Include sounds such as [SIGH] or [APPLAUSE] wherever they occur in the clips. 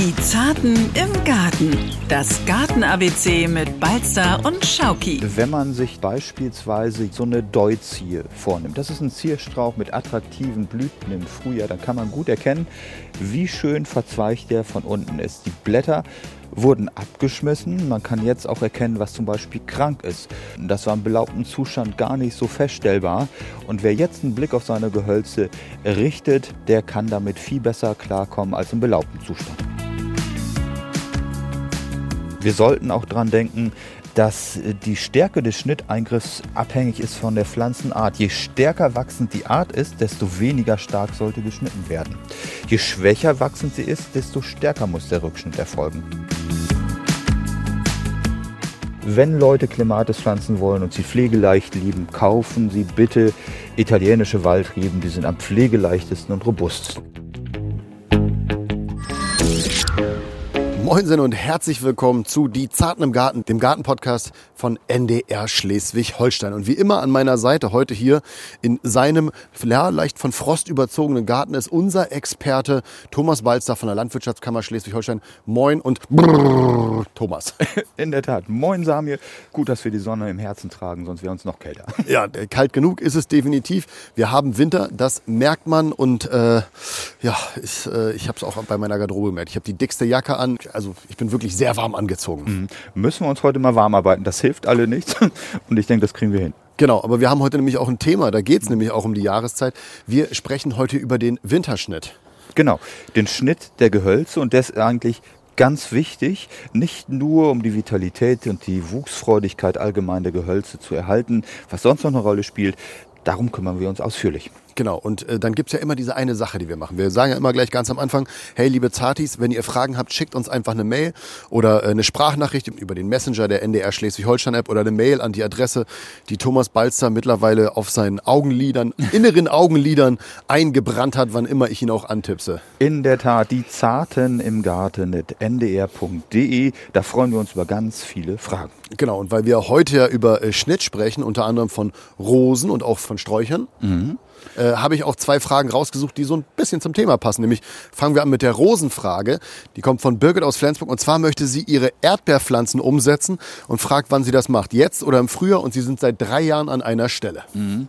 Die Zarten im Garten. Das Garten-ABC mit Balzer und Schauki. Wenn man sich beispielsweise so eine Deuzie vornimmt, das ist ein Zierstrauch mit attraktiven Blüten im Frühjahr, dann kann man gut erkennen, wie schön verzweigt der von unten ist. Die Blätter wurden abgeschmissen. Man kann jetzt auch erkennen, was zum Beispiel krank ist. Das war im belaubten Zustand gar nicht so feststellbar. Und wer jetzt einen Blick auf seine Gehölze richtet, der kann damit viel besser klarkommen als im belaubten Zustand. Wir sollten auch daran denken, dass die Stärke des Schnitteingriffs abhängig ist von der Pflanzenart. Je stärker wachsend die Art ist, desto weniger stark sollte geschnitten werden. Je schwächer wachsend sie ist, desto stärker muss der Rückschnitt erfolgen. Wenn Leute Clematis pflanzen wollen und sie pflegeleicht lieben, kaufen sie bitte italienische Waldreben. Die sind am pflegeleichtesten und robust. Moinsen und herzlich willkommen zu Die Zarten im Garten, dem Gartenpodcast von NDR Schleswig-Holstein. Und wie immer an meiner Seite heute hier in seinem ja, leicht von Frost überzogenen Garten ist unser Experte Thomas Balzer von der Landwirtschaftskammer Schleswig-Holstein. Moin und brrr, Thomas. [LAUGHS] In der Tat. Moin Samir. Gut, dass wir die Sonne im Herzen tragen, sonst wäre uns noch kälter. [LAUGHS] Ja, kalt genug ist es definitiv. Wir haben Winter, das merkt man. Und äh, ja, ich, äh, ich habe es auch bei meiner Garderobe gemerkt. Ich habe die dickste Jacke an also ich bin wirklich sehr warm angezogen. Mhm. Müssen wir uns heute mal warm arbeiten. Das hilft alle nichts. [LAUGHS] Und ich denke, das kriegen wir hin. Genau, aber wir haben heute nämlich auch ein Thema. Da geht es nämlich auch um die Jahreszeit. Wir sprechen heute über den Winterschnitt. Genau, den Schnitt der Gehölze und das ist eigentlich ganz wichtig, nicht nur um die Vitalität und die Wuchsfreudigkeit allgemein der Gehölze zu erhalten, was sonst noch eine Rolle spielt. Darum kümmern wir uns ausführlich. Genau, und äh, dann gibt's ja immer diese eine Sache, die wir machen. Wir sagen ja immer gleich ganz am Anfang, hey liebe Zartis, wenn ihr Fragen habt, schickt uns einfach eine Mail oder äh, eine Sprachnachricht über den Messenger der NDR Schleswig-Holstein-App oder eine Mail an die Adresse, die Thomas Balzer mittlerweile auf seinen Augenlidern, [LAUGHS] inneren Augenlidern eingebrannt hat, wann immer ich ihn auch antipse. In der Tat, die Zarten im Garten ndr.de, da freuen wir uns über ganz viele Fragen. Genau, und weil wir heute ja über äh, Schnitt sprechen, unter anderem von Rosen und auch von Sträuchern, mhm äh, habe ich auch zwei Fragen rausgesucht, die so ein bisschen zum Thema passen. Nämlich fangen wir an mit der Rosenfrage. Die kommt von Birgit aus Flensburg. Und zwar möchte sie ihre Erdbeerpflanzen umsetzen und fragt, wann sie das macht. Jetzt oder im Frühjahr. Und sie sind seit drei Jahren an einer Stelle. Mhm.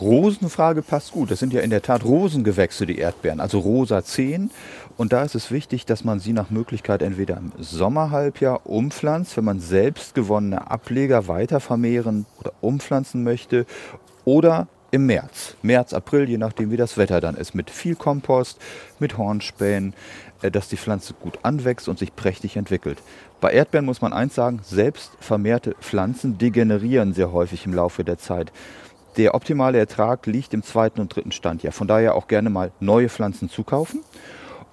Rosenfrage passt gut. Das sind ja in der Tat Rosengewächse, die Erdbeeren, also rosa 10. Und da ist es wichtig, dass man sie nach Möglichkeit entweder im Sommerhalbjahr umpflanzt, wenn man selbst gewonnene Ableger weiter vermehren oder umpflanzen möchte, oder im März. März, April, je nachdem wie das Wetter dann ist. Mit viel Kompost, mit Hornspänen, äh, dass die Pflanze gut anwächst und sich prächtig entwickelt. Bei Erdbeeren muss man eins sagen, selbst vermehrte Pflanzen degenerieren sehr häufig im Laufe der Zeit. Der optimale Ertrag liegt im zweiten und dritten Standjahr. Von daher auch gerne mal neue Pflanzen zukaufen.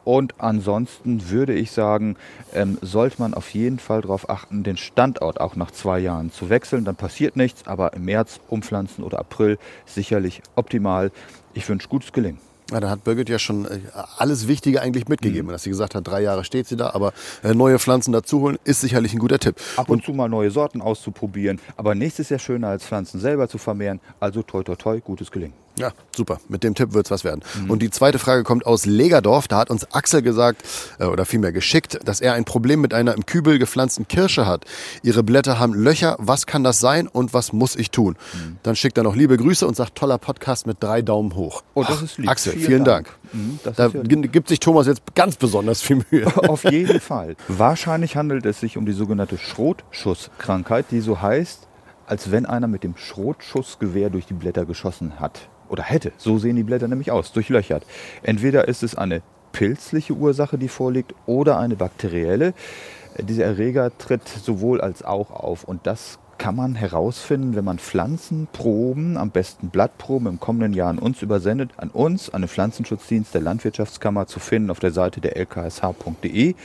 Und ansonsten würde ich sagen, ähm, sollte man auf jeden Fall darauf achten, den Standort auch nach zwei Jahren zu wechseln. Dann passiert nichts, aber im März umpflanzen oder April sicherlich optimal. Ich wünsche gutes Gelingen. Ja, da hat Birgit ja schon äh, alles Wichtige eigentlich mitgegeben, mhm. dass sie gesagt hat, drei Jahre steht sie da, aber äh, neue Pflanzen dazuholen ist sicherlich ein guter Tipp. Ab und, und zu mal neue Sorten auszuprobieren, aber nichts ist ja schöner als Pflanzen selber zu vermehren. Also toi toi toi, gutes Gelingen. Ja, super. Mit dem Tipp wird's was werden. Mhm. Und die zweite Frage kommt aus Legerdorf. Da hat uns Axel gesagt, äh, oder vielmehr geschickt, dass er ein Problem mit einer im Kübel gepflanzten Kirsche hat. Ihre Blätter haben Löcher. Was kann das sein und was muss ich tun? Mhm. Dann schickt er noch liebe Grüße und sagt, toller Podcast mit drei Daumen hoch. Oh, das ist lieb. Axel, vielen, vielen Dank. Dank. Mhm, da gibt sich Thomas jetzt ganz besonders viel Mühe. [LAUGHS] Auf jeden Fall. Wahrscheinlich handelt es sich um die sogenannte Schrotschusskrankheit, die so heißt, als wenn einer mit dem Schrotschussgewehr durch die Blätter geschossen hat oder hätte. So sehen die Blätter nämlich aus, durchlöchert. Entweder ist es eine pilzliche Ursache, die vorliegt, oder eine bakterielle. Dieser Erreger tritt sowohl als auch auf und das kann man herausfinden, wenn man Pflanzenproben, am besten Blattproben im kommenden Jahr an uns übersendet, an uns, an den Pflanzenschutzdienst der Landwirtschaftskammer zu finden auf der Seite der lksh.de.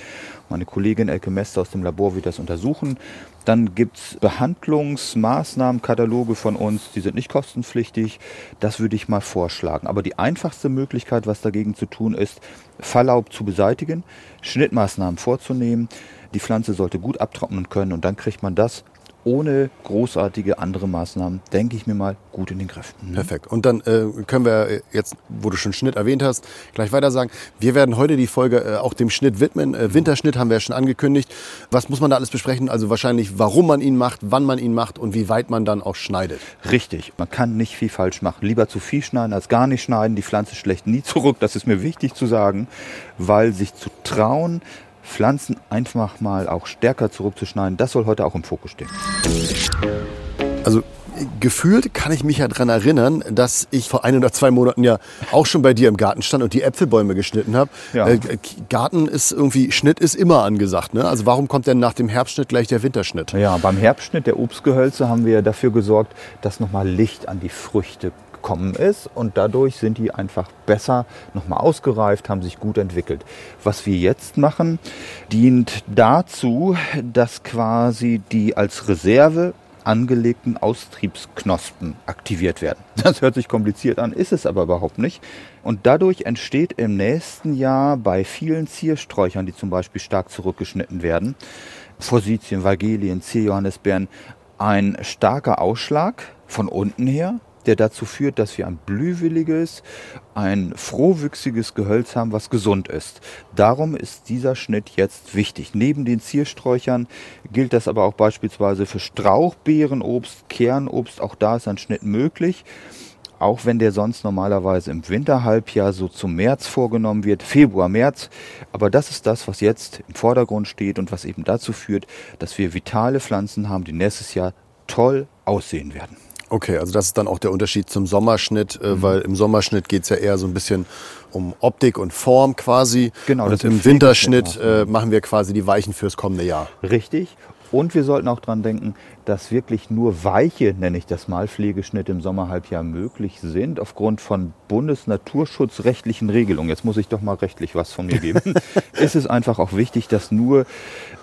Meine Kollegin Elke Mester aus dem Labor wird das untersuchen. Dann gibt es Behandlungsmaßnahmenkataloge von uns, die sind nicht kostenpflichtig. Das würde ich mal vorschlagen. Aber die einfachste Möglichkeit, was dagegen zu tun ist, Verlaub zu beseitigen, Schnittmaßnahmen vorzunehmen. Die Pflanze sollte gut abtrocknen können und dann kriegt man das ohne großartige andere Maßnahmen, denke ich mir mal, gut in den Griff. Mhm. Perfekt. Und dann äh, können wir jetzt, wo du schon Schnitt erwähnt hast, gleich weiter sagen. Wir werden heute die Folge äh, auch dem Schnitt widmen. Äh, Winterschnitt haben wir ja schon angekündigt. Was muss man da alles besprechen? Also wahrscheinlich, warum man ihn macht, wann man ihn macht und wie weit man dann auch schneidet. Richtig. Man kann nicht viel falsch machen. Lieber zu viel schneiden als gar nicht schneiden. Die Pflanze schlägt nie zurück. Das ist mir wichtig zu sagen, weil sich zu trauen, Pflanzen einfach mal auch stärker zurückzuschneiden, das soll heute auch im Fokus stehen. Also gefühlt kann ich mich ja daran erinnern, dass ich vor ein oder zwei Monaten ja auch schon bei dir im Garten stand und die Äpfelbäume geschnitten habe. Ja. Äh, Garten ist irgendwie, Schnitt ist immer angesagt. Ne? Also warum kommt denn nach dem Herbstschnitt gleich der Winterschnitt? Ja, beim Herbstschnitt der Obstgehölze haben wir dafür gesorgt, dass nochmal Licht an die Früchte gekommen ist und dadurch sind die einfach besser nochmal ausgereift, haben sich gut entwickelt. Was wir jetzt machen, dient dazu, dass quasi die als Reserve angelegten Austriebsknospen aktiviert werden. [LAUGHS] Das hört sich kompliziert an, ist es aber überhaupt nicht. Und dadurch entsteht im nächsten Jahr bei vielen Ziersträuchern, die zum Beispiel stark zurückgeschnitten werden, Forsythien, Vagelien, Zierjohannisbeeren, ein starker Ausschlag von unten her, der dazu führt, dass wir ein blühwilliges, ein frohwüchsiges Gehölz haben, was gesund ist. Darum ist dieser Schnitt jetzt wichtig. Neben den Ziersträuchern gilt das aber auch beispielsweise für Strauchbeerenobst, Kernobst. Auch da ist ein Schnitt möglich. Auch wenn der sonst normalerweise im Winterhalbjahr so zum März vorgenommen wird, Februar, März. Aber das ist das, was jetzt im Vordergrund steht und was eben dazu führt, dass wir vitale Pflanzen haben, die nächstes Jahr toll aussehen werden. Okay, also das ist dann auch der Unterschied zum Sommerschnitt, äh, mhm. weil im Sommerschnitt geht es ja eher so ein bisschen um Optik und Form quasi. Genau. Und im Winterschnitt äh, machen wir quasi die Weichen fürs kommende Jahr. Richtig. Und wir sollten auch daran denken, dass wirklich nur weiche, nenne ich das mal, Pflegeschnitte im Sommerhalbjahr möglich sind, aufgrund von bundesnaturschutzrechtlichen Regelungen. Jetzt muss ich doch mal rechtlich was von mir geben. [LAUGHS] ist es einfach auch wichtig, dass nur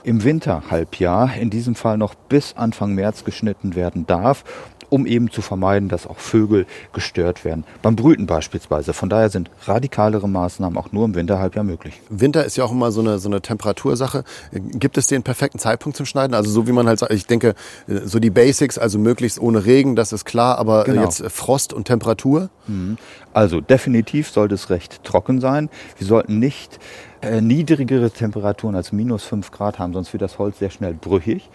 im Winterhalbjahr, in diesem Fall noch bis Anfang März geschnitten werden darf um eben zu vermeiden, dass auch Vögel gestört werden. Beim Brüten beispielsweise. Von daher sind radikalere Maßnahmen auch nur im Winterhalbjahr möglich. Winter ist ja auch immer so eine, so eine Temperatursache. Gibt es den perfekten Zeitpunkt zum Schneiden? Also so wie man halt sagt, ich denke, so die Basics, also möglichst ohne Regen, das ist klar, aber genau. jetzt Frost und Temperatur? Mhm. Also definitiv sollte es recht trocken sein. Wir sollten nicht äh, niedrigere Temperaturen als minus 5 Grad haben, sonst wird das Holz sehr schnell brüchig.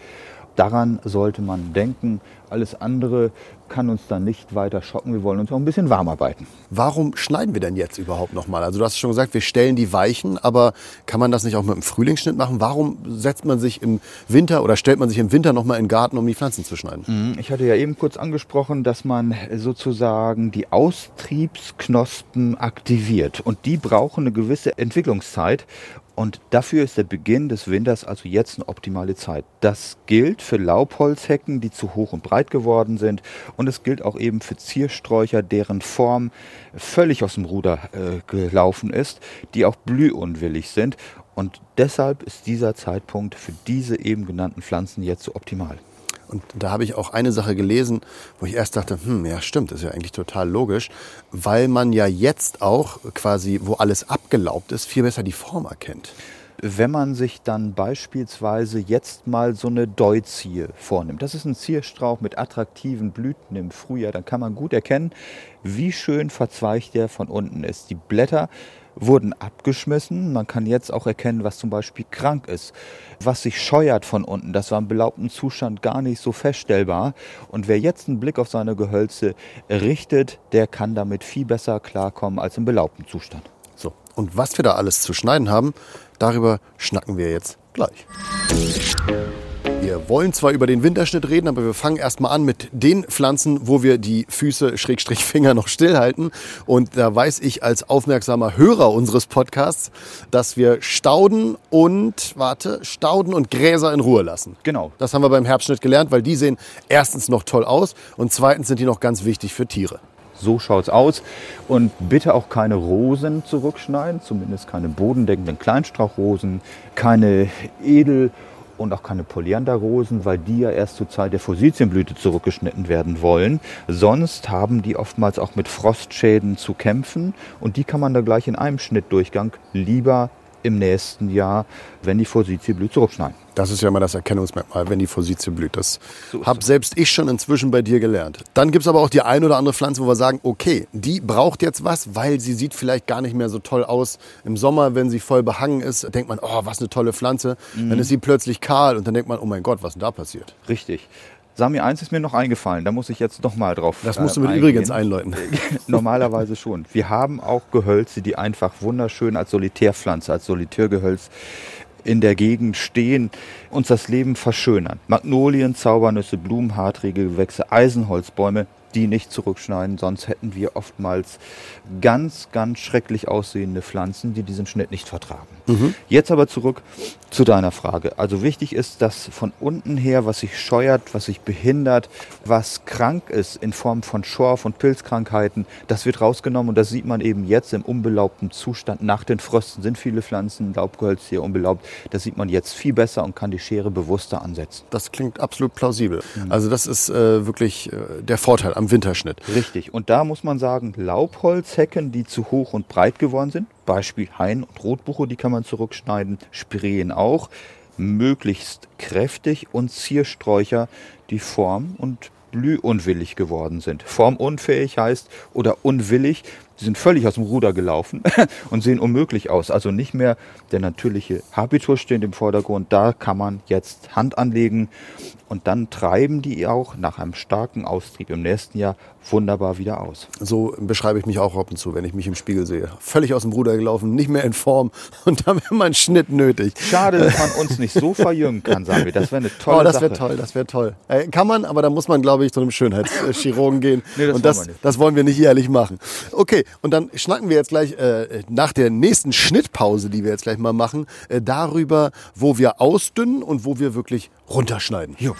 Daran sollte man denken. Alles andere kann uns dann nicht weiter schocken. Wir wollen uns auch ein bisschen warm arbeiten. Warum schneiden wir denn jetzt überhaupt nochmal? Also du hast schon gesagt, wir stellen die Weichen, aber kann man das nicht auch mit einem Frühlingsschnitt machen? Warum setzt man sich im Winter oder stellt man sich im Winter nochmal in den Garten, um die Pflanzen zu schneiden? Mhm. Ich hatte ja eben kurz angesprochen, dass man sozusagen die Austriebsknospen aktiviert. Und die brauchen eine gewisse Entwicklungszeit. Und dafür ist der Beginn des Winters also jetzt eine optimale Zeit. Das gilt für Laubholzhecken, die zu hoch und breit geworden sind. Und es gilt auch eben für Ziersträucher, deren Form völlig aus dem Ruder äh, gelaufen ist, die auch blühunwillig sind. Und deshalb ist dieser Zeitpunkt für diese eben genannten Pflanzen jetzt so optimal. Und da habe ich auch eine Sache gelesen, wo ich erst dachte, hm, ja stimmt, ist ja eigentlich total logisch, weil man ja jetzt auch quasi, wo alles abgelaubt ist, viel besser die Form erkennt. Wenn man sich dann beispielsweise jetzt mal so eine Deuzie vornimmt, das ist ein Zierstrauch mit attraktiven Blüten im Frühjahr, dann kann man gut erkennen, wie schön verzweigt der von unten ist. Die Blätter wurden abgeschmissen. Man kann jetzt auch erkennen, was zum Beispiel krank ist, was sich scheuert von unten. Das war im belaubten Zustand gar nicht so feststellbar. Und wer jetzt einen Blick auf seine Gehölze richtet, der kann damit viel besser klarkommen als im belaubten Zustand. So, und was wir da alles zu schneiden haben, darüber schnacken wir jetzt gleich. Wir wollen zwar über den Winterschnitt reden, aber wir fangen erstmal an mit den Pflanzen, wo wir die Füße, Schrägstrich [LAUGHS] Finger noch stillhalten. Und da weiß ich als aufmerksamer Hörer unseres Podcasts, dass wir Stauden und, warte, Stauden und Gräser in Ruhe lassen. Genau. Das haben wir beim Herbstschnitt gelernt, weil die sehen erstens noch toll aus und zweitens sind die noch ganz wichtig für Tiere. So schaut es aus. Und bitte auch keine Rosen zurückschneiden, zumindest keine bodendeckenden Kleinstrauchrosen, keine Edel- und auch keine Polyandra-Rosen, weil die ja erst zur Zeit der Forsythienblüte zurückgeschnitten werden wollen. Sonst haben die oftmals auch mit Frostschäden zu kämpfen und die kann man da gleich in einem Schnittdurchgang lieber im nächsten Jahr, wenn die Forsythienblüte zurückschneiden. Das ist ja immer das Erkennungsmerkmal, wenn die Forsythie blüht. Das habe selbst ich schon inzwischen bei dir gelernt. Dann gibt es aber auch die ein oder andere Pflanze, wo wir sagen, okay, die braucht jetzt was, weil sie sieht vielleicht gar nicht mehr so toll aus. Im Sommer, wenn sie voll behangen ist, denkt man, oh, was eine tolle Pflanze. Mhm. Dann ist sie plötzlich kahl und dann denkt man, oh mein Gott, was ist denn da passiert? Richtig. Sami, eins ist mir noch eingefallen, da muss ich jetzt noch mal drauf Das musst du mit äh, übrigens einläuten. [LAUGHS] Normalerweise schon. Wir haben auch Gehölze, die einfach wunderschön als Solitärpflanze, als Solitärgehölz in der Gegend stehen, uns das Leben verschönern. Magnolien, Zaubernüsse, Blumen, hartrige Gewächse, Eisenholzbäume, die nicht zurückschneiden, sonst hätten wir oftmals ganz, ganz schrecklich aussehende Pflanzen, die diesen Schnitt nicht vertragen. Mhm. Jetzt aber zurück zu deiner Frage. Also wichtig ist, dass von unten her, was sich scheuert, was sich behindert, was krank ist in Form von Schorf- und Pilzkrankheiten, das wird rausgenommen und das sieht man eben jetzt im unbelaubten Zustand. Nach den Frösten sind viele Pflanzen, Laubgehölz hier unbelaubt. Das sieht man jetzt viel besser und kann die Schere bewusster ansetzen. Das klingt absolut plausibel. Mhm. Also das ist äh, wirklich äh, der Vorteil am Winterschnitt. Richtig. Und da muss man sagen, Laubholzhecken, die zu hoch und breit geworden sind, Beispiel Hain und Rotbuche, die kann man zurückschneiden, Spireen auch, möglichst kräftig und Ziersträucher, die form- und blühunwillig geworden sind. Formunfähig heißt oder unwillig, die sind völlig aus dem Ruder gelaufen [LAUGHS] und sehen unmöglich aus. Also nicht mehr der natürliche Habitus steht im Vordergrund. Da kann man jetzt Hand anlegen und dann treiben die auch nach einem starken Austrieb im nächsten Jahr wunderbar wieder aus. So beschreibe ich mich auch ab und zu, wenn ich mich im Spiegel sehe. Völlig aus dem Ruder gelaufen, nicht mehr in Form [LAUGHS] und dann wäre mein Schnitt nötig. Schade, dass man uns nicht so verjüngen kann, sagen wir. Das wäre eine tolle oh, das wäre toll, das wäre toll. Äh, kann man, aber da muss man, glaube ich, zu einem Schönheitschirurgen gehen. [LAUGHS] nee, das und das, das wollen wir nicht jährlich machen. Okay, und dann schnacken wir jetzt gleich äh, nach der nächsten Schnittpause, die wir jetzt gleich mal machen, äh, darüber, wo wir ausdünnen und wo wir wirklich runterschneiden. Jo.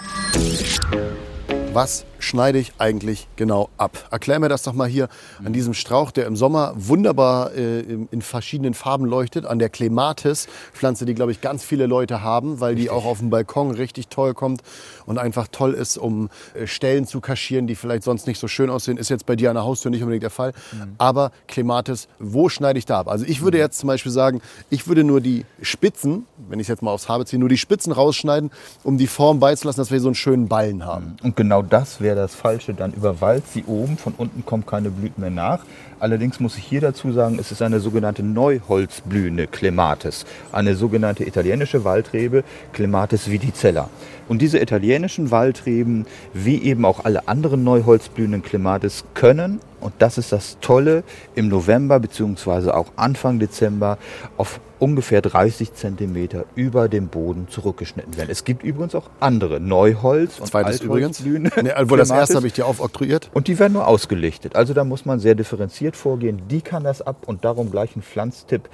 Was schneide ich eigentlich genau ab? Erklär mir das doch mal hier an diesem Strauch, der im Sommer wunderbar äh, in verschiedenen Farben leuchtet, an der Clematis, Pflanze, die, glaube ich, ganz viele Leute haben, weil die auch auf dem Balkon richtig toll kommt und einfach toll ist, um äh, Stellen zu kaschieren, die vielleicht sonst nicht so schön aussehen. Ist jetzt bei dir an der Haustür nicht unbedingt der Fall. Mhm. Aber Clematis, wo schneide ich da ab? Also ich würde mhm. jetzt zum Beispiel sagen, ich würde nur die Spitzen, wenn ich es jetzt mal aufs Habe ziehe, nur die Spitzen rausschneiden, um die Form beizulassen, dass wir so einen schönen Ballen haben. Und genau das wäre das Falsche, dann überwallt sie oben, von unten kommen keine Blüten mehr nach. Allerdings muss ich hier dazu sagen, es ist eine sogenannte Neuholzblühende Clematis, eine sogenannte italienische Waldrebe Clematis vidicella. Und diese italienischen Waldreben, wie eben auch alle anderen Neuholzblühenden Clematis, können, und das ist das Tolle, im November bzw. auch Anfang Dezember auf ungefähr 30 Zentimeter über dem Boden zurückgeschnitten werden. Es gibt übrigens auch andere Neuholz und Zweites übrigens. [LAUGHS] Nee, also das erste habe ich dir aufoktroyiert. Und die werden nur ausgelichtet. Also da muss man sehr differenziert vorgehen. Die kann das ab und darum gleich ein Pflanztipp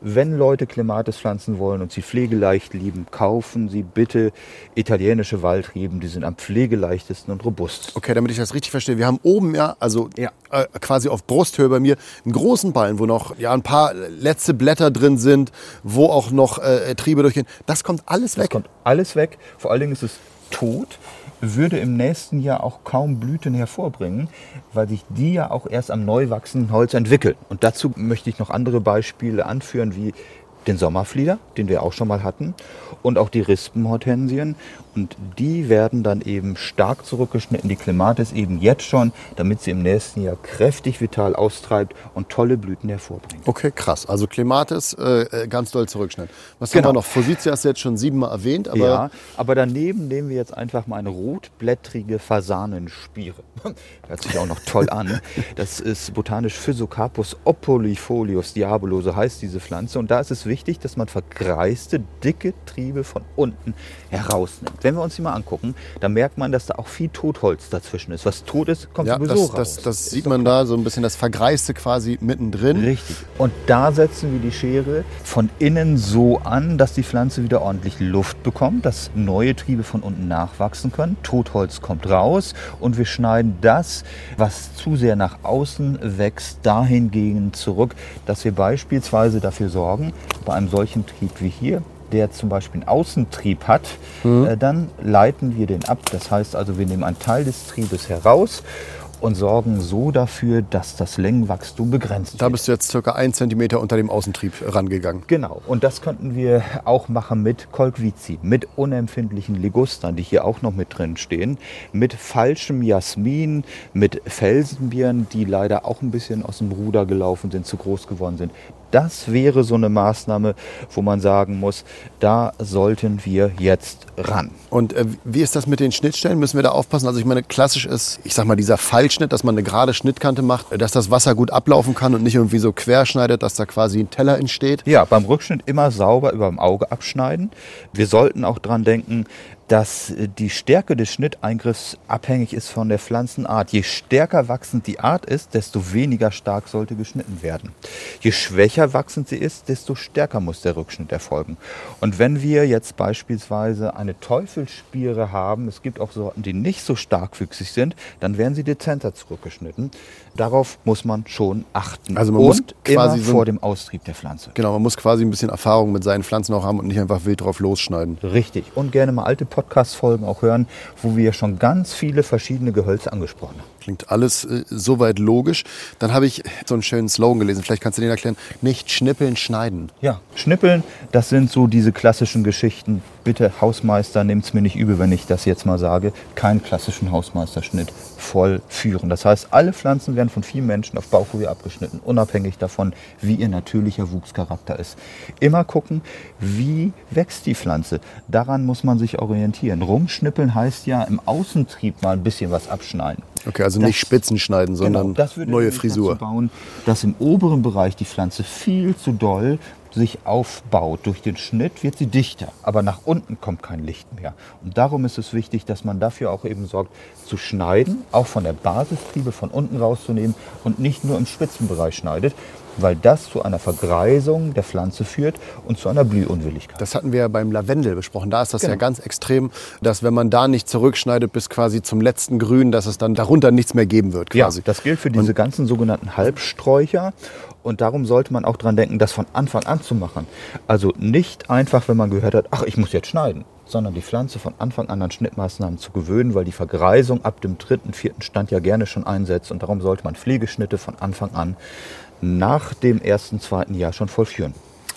wenn Leute Clematis pflanzen wollen und sie pflegeleicht lieben, kaufen sie bitte italienische Waldreben. Die sind am pflegeleichtesten und robust. Okay, damit ich das richtig verstehe. Wir haben oben ja, also ja. Äh, quasi auf Brusthöhe bei mir, einen großen Ballen, wo noch ja, ein paar letzte Blätter drin sind, wo auch noch äh, Triebe durchgehen. Das kommt alles weg. Das kommt alles weg. Vor allen Dingen ist es tot würde im nächsten Jahr auch kaum Blüten hervorbringen, weil sich die ja auch erst am neu wachsenden Holz entwickeln. Und dazu möchte ich noch andere Beispiele anführen, wie den Sommerflieder, den wir auch schon mal hatten, und auch die Rispenhortensien. Und die werden dann eben stark zurückgeschnitten, die Clematis eben jetzt schon, damit sie im nächsten Jahr kräftig vital austreibt und tolle Blüten hervorbringt. Okay, krass. Also Clematis äh, äh ganz doll zurückschneiden. Was genau. haben wir noch? Forsythia hast du jetzt schon siebenmal erwähnt. Aber ja, aber daneben nehmen wir jetzt einfach mal eine rotblättrige Fasanenspiere. [LAUGHS] Hört sich auch noch toll an. Das ist botanisch Physocarpus opolifolius diabolo, so heißt diese Pflanze. Und da ist es wichtig, dass man vergreiste, dicke Triebe von unten herausnimmt. Wenn wir uns die mal angucken, dann merkt man, dass da auch viel Totholz dazwischen ist. Was tot ist, kommt ja, sowieso das, raus. Das, das sieht man da, so ein bisschen das Vergreiste quasi mittendrin. Richtig. Und da setzen wir die Schere von innen so an, dass die Pflanze wieder ordentlich Luft bekommt, dass neue Triebe von unten nachwachsen können. Totholz kommt raus und wir schneiden das, was zu sehr nach außen wächst, dahingehend zurück, dass wir beispielsweise dafür sorgen, bei einem solchen Trieb wie hier, der zum Beispiel einen Außentrieb hat, mhm. äh, dann leiten wir den ab. Das heißt also, wir nehmen einen Teil des Triebes heraus und sorgen so dafür, dass das Längenwachstum begrenzt Da wird. bist du jetzt circa ein Zentimeter unter dem Außentrieb rangegangen. Genau, und das könnten wir auch machen mit Kolquizi, mit unempfindlichen Ligustern, die hier auch noch mit drin stehen, mit falschem Jasmin, mit Felsenbieren, die leider auch ein bisschen aus dem Ruder gelaufen sind, zu groß geworden sind. Das wäre so eine Maßnahme, wo man sagen muss, da sollten wir jetzt ran. Und äh, wie ist das mit den Schnittstellen? Müssen wir da aufpassen? Also ich meine, klassisch ist, ich sag mal, dieser Fallschnitt, dass man eine gerade Schnittkante macht, dass das Wasser gut ablaufen kann und nicht irgendwie so querschneidet, dass da quasi ein Teller entsteht. Ja, beim Rückschnitt immer sauber über dem Auge abschneiden. Wir sollten auch dran denken, dass äh, die Stärke des Schnitteingriffs abhängig ist von der Pflanzenart. Je stärker wachsend die Art ist, desto weniger stark sollte geschnitten werden. Je schwächer wachsend sie ist, desto stärker muss der Rückschnitt erfolgen. Und wenn wir jetzt beispielsweise eine Teufelsspiere haben, es gibt auch Sorten, die nicht so starkwüchsig sind, dann werden sie dezenter zurückgeschnitten. Darauf muss man schon achten. Also man muss und quasi immer vor dem Austrieb der Pflanze. Genau, man muss quasi ein bisschen Erfahrung mit seinen Pflanzen auch haben und nicht einfach wild drauf losschneiden. Richtig. Und gerne mal alte Podcast-Folgen auch hören, wo wir schon ganz viele verschiedene Gehölze angesprochen haben. Klingt alles äh, soweit logisch. Dann habe ich so einen schönen Slogan gelesen, vielleicht kannst du den erklären. Nicht schnippeln, schneiden. Ja, Schnippeln, das sind so diese klassischen Geschichten. Bitte, Hausmeister, nehmt's mir nicht übel, wenn ich das jetzt mal sage. Keinen klassischen Hausmeisterschnitt vollführen. Das heißt, alle Pflanzen werden von vielen Menschen auf Bauchhöhe abgeschnitten, unabhängig davon, wie ihr natürlicher Wuchscharakter ist. Immer gucken, wie wächst die Pflanze. Daran muss man sich orientieren. Rumschnippeln heißt ja im Außentrieb mal ein bisschen was abschneiden. Okay, also Das- nicht Spitzen schneiden, sondern Genau, das würde neue Frisur. Bauen, dass im oberen Bereich die Pflanze viel zu doll sich aufbaut. Durch den Schnitt wird sie dichter, aber nach unten kommt kein Licht mehr. Und darum ist es wichtig, dass man dafür auch eben sorgt, zu schneiden, auch von der Basistriebe von unten rauszunehmen und nicht nur im Spitzenbereich schneidet, weil das zu einer Vergreisung der Pflanze führt und zu einer Blühunwilligkeit. Das hatten wir ja beim Lavendel besprochen. Da ist das ja Genau. ganz extrem, dass wenn man da nicht zurückschneidet bis quasi zum letzten Grün, dass es dann darunter nichts mehr geben wird quasi. Ja, das gilt für diese ganzen sogenannten Halbsträucher. Und darum sollte man auch dran denken, das von Anfang an zu machen. Also nicht einfach, wenn man gehört hat, ach, ich muss jetzt schneiden, sondern die Pflanze von Anfang an an Schnittmaßnahmen zu gewöhnen, weil die Vergreisung ab dem dritten, vierten Stand ja gerne schon einsetzt. Und darum sollte man Pflegeschnitte von Anfang an nach dem ersten, zweiten Jahr schon vollführen.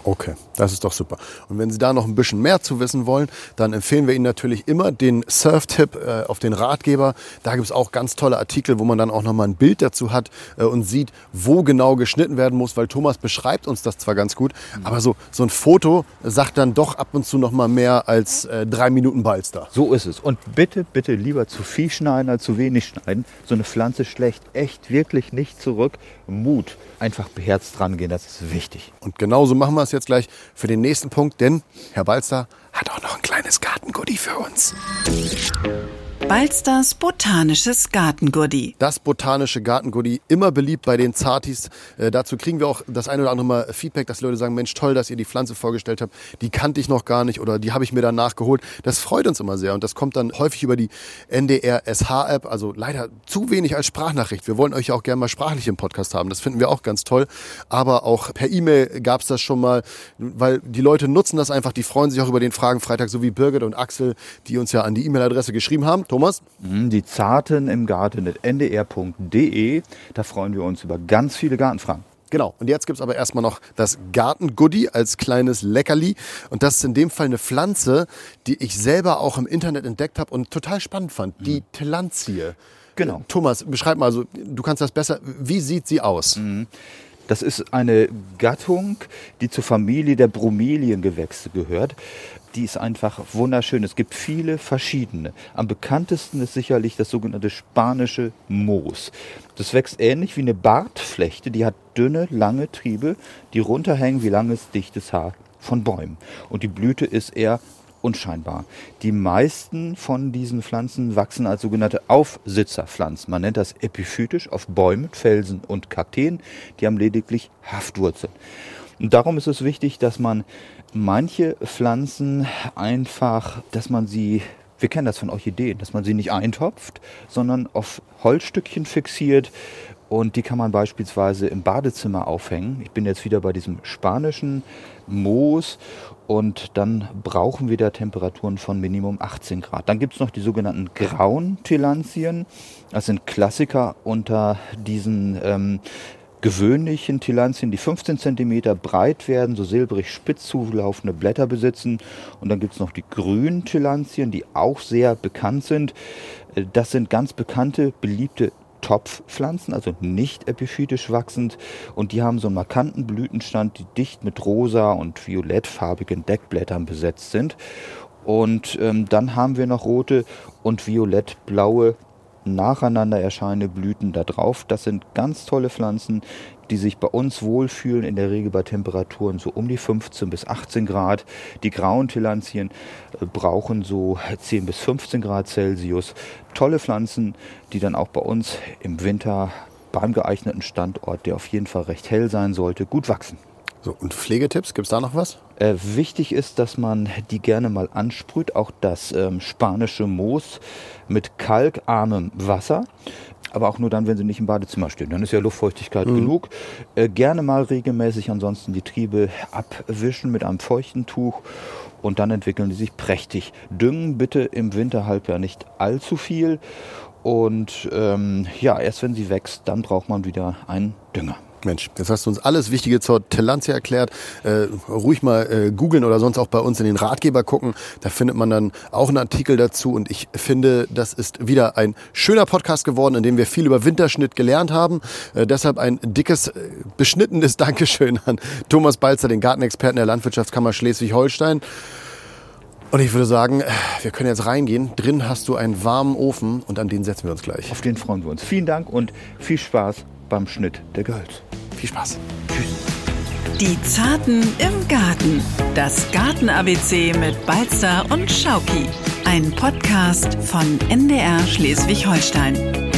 Okay, das ist doch super. Und wenn Sie da noch ein bisschen mehr zu wissen wollen, dann empfehlen wir Ihnen natürlich immer den Surf-Tipp äh, auf den Ratgeber. Da gibt es auch ganz tolle Artikel, wo man dann auch nochmal ein Bild dazu hat äh, und sieht, wo genau geschnitten werden muss, weil Thomas beschreibt uns das zwar ganz gut, aber so, so ein Foto sagt dann doch ab und zu noch mal mehr als äh, drei Minuten Balster. So ist es. Und bitte, bitte lieber zu viel schneiden als zu wenig schneiden. So eine Pflanze schlägt echt wirklich nicht zurück. Mut. Einfach beherzt rangehen, das ist wichtig. Und genauso machen wir es jetzt gleich für den nächsten Punkt, denn Herr Balster hat auch noch ein kleines Gartengoodie für uns. Balsters botanisches Gartengoodie. Das botanische Gartengoodie, immer beliebt bei den Zartis. Äh, dazu kriegen wir auch das ein oder andere Mal Feedback, dass Leute sagen, Mensch, toll, dass ihr die Pflanze vorgestellt habt. Die kannte ich noch gar nicht oder die habe ich mir dann nachgeholt. Das freut uns immer sehr und das kommt dann häufig über die NDR SH-App, also leider zu wenig als Sprachnachricht. Wir wollen euch auch gerne mal sprachlich im Podcast haben. Das finden wir auch ganz toll. Aber auch per E-Mail gab es das schon mal, weil die Leute nutzen das einfach. Die freuen sich auch über den Fragenfreitag, so wie Birgit und Axel, die uns ja an die E-Mail-Adresse geschrieben haben. Thomas? Mhm, Die Zarten im Garten at ndr.de. Da freuen wir uns über ganz viele Gartenfragen. Genau. Und jetzt gibt's aber erstmal noch das Gartengoodie als kleines Leckerli. Und das ist in dem Fall eine Pflanze, die ich selber auch im Internet entdeckt habe und total spannend fand. Die Telanzie. Genau. Thomas, beschreib mal, also, du kannst das besser. Wie sieht sie aus? Das ist eine Gattung, die zur Familie der Bromeliengewächse gehört. Die ist einfach wunderschön. Es gibt viele verschiedene. Am bekanntesten ist sicherlich das sogenannte spanische Moos. Das wächst ähnlich wie eine Bartflechte. Die hat dünne, lange Triebe, die runterhängen wie langes, dichtes Haar von Bäumen. Und die Blüte ist eher unscheinbar. Die meisten von diesen Pflanzen wachsen als sogenannte Aufsitzerpflanzen. Man nennt das epiphytisch auf Bäumen, Felsen und Kakteen. Die haben lediglich Haftwurzeln. Und darum ist es wichtig, dass man manche Pflanzen einfach, dass man sie, wir kennen das von Orchideen, dass man sie nicht eintopft, sondern auf Holzstückchen fixiert Und die kann man beispielsweise im Badezimmer aufhängen. Ich bin jetzt wieder bei diesem spanischen Moos und dann brauchen wir da Temperaturen von Minimum 18 Grad. Dann gibt es noch die sogenannten grauen Tillandien. Das sind Klassiker unter diesen ähm, gewöhnlichen Tillandien, die 15 cm breit werden, so silbrig spitz zulaufende Blätter besitzen. Und dann gibt es noch die grünen Tillandien, die auch sehr bekannt sind. Äh, das sind ganz bekannte, beliebte Topfpflanzen, also nicht epiphytisch wachsend. Und die haben so einen markanten Blütenstand, die dicht mit rosa und violettfarbigen Deckblättern besetzt sind. Und ähm, dann haben wir noch rote und violettblaue nacheinander erscheinende Blüten da drauf. Das sind ganz tolle Pflanzen, die sich bei uns wohlfühlen, in der Regel bei Temperaturen so um die 15 bis 18 Grad. Die grauen Tillandien äh, brauchen so 10 bis 15 Grad Celsius. Tolle Pflanzen, die dann auch bei uns im Winter beim geeigneten Standort, der auf jeden Fall recht hell sein sollte, gut wachsen. So, und Pflegetipps, gibt es da noch was? Äh, wichtig ist, dass man die gerne mal ansprüht, auch das ähm, spanische Moos mit kalkarmem Wasser. Aber auch nur dann, wenn sie nicht im Badezimmer stehen. Dann ist ja Luftfeuchtigkeit mhm. genug. Äh, gerne mal regelmäßig ansonsten die Triebe abwischen mit einem feuchten Tuch und dann entwickeln die sich prächtig. Düngen bitte im Winterhalbjahr nicht allzu viel. Und ähm, ja, erst wenn sie wächst, dann braucht man wieder einen Dünger. Mensch, jetzt hast du uns alles Wichtige zur Telantia erklärt. Äh, ruhig mal äh, googeln oder sonst auch bei uns in den Ratgeber gucken. Da findet man dann auch einen Artikel dazu. Und ich finde, das ist wieder ein schöner Podcast geworden, in dem wir viel über Winterschnitt gelernt haben. Äh, deshalb ein dickes, äh, beschnittenes [LAUGHS] Dankeschön an Thomas Balzer, den Gartenexperten der Landwirtschaftskammer Schleswig-Holstein. Und ich würde sagen, äh, wir können jetzt reingehen. Drin hast du einen warmen Ofen und an den setzen wir uns gleich. Auf den freuen wir uns. Vielen Dank und viel Spaß beim Schnitt der Gehölz. Viel Spaß. Tschüss. Die Zarten im Garten. Das Garten-ABC mit Balzer und Schauki. Ein Podcast von NDR Schleswig-Holstein.